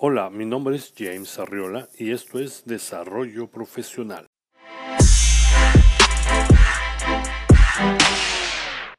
Hola, mi nombre es James Arriola y esto es Desarrollo Profesional.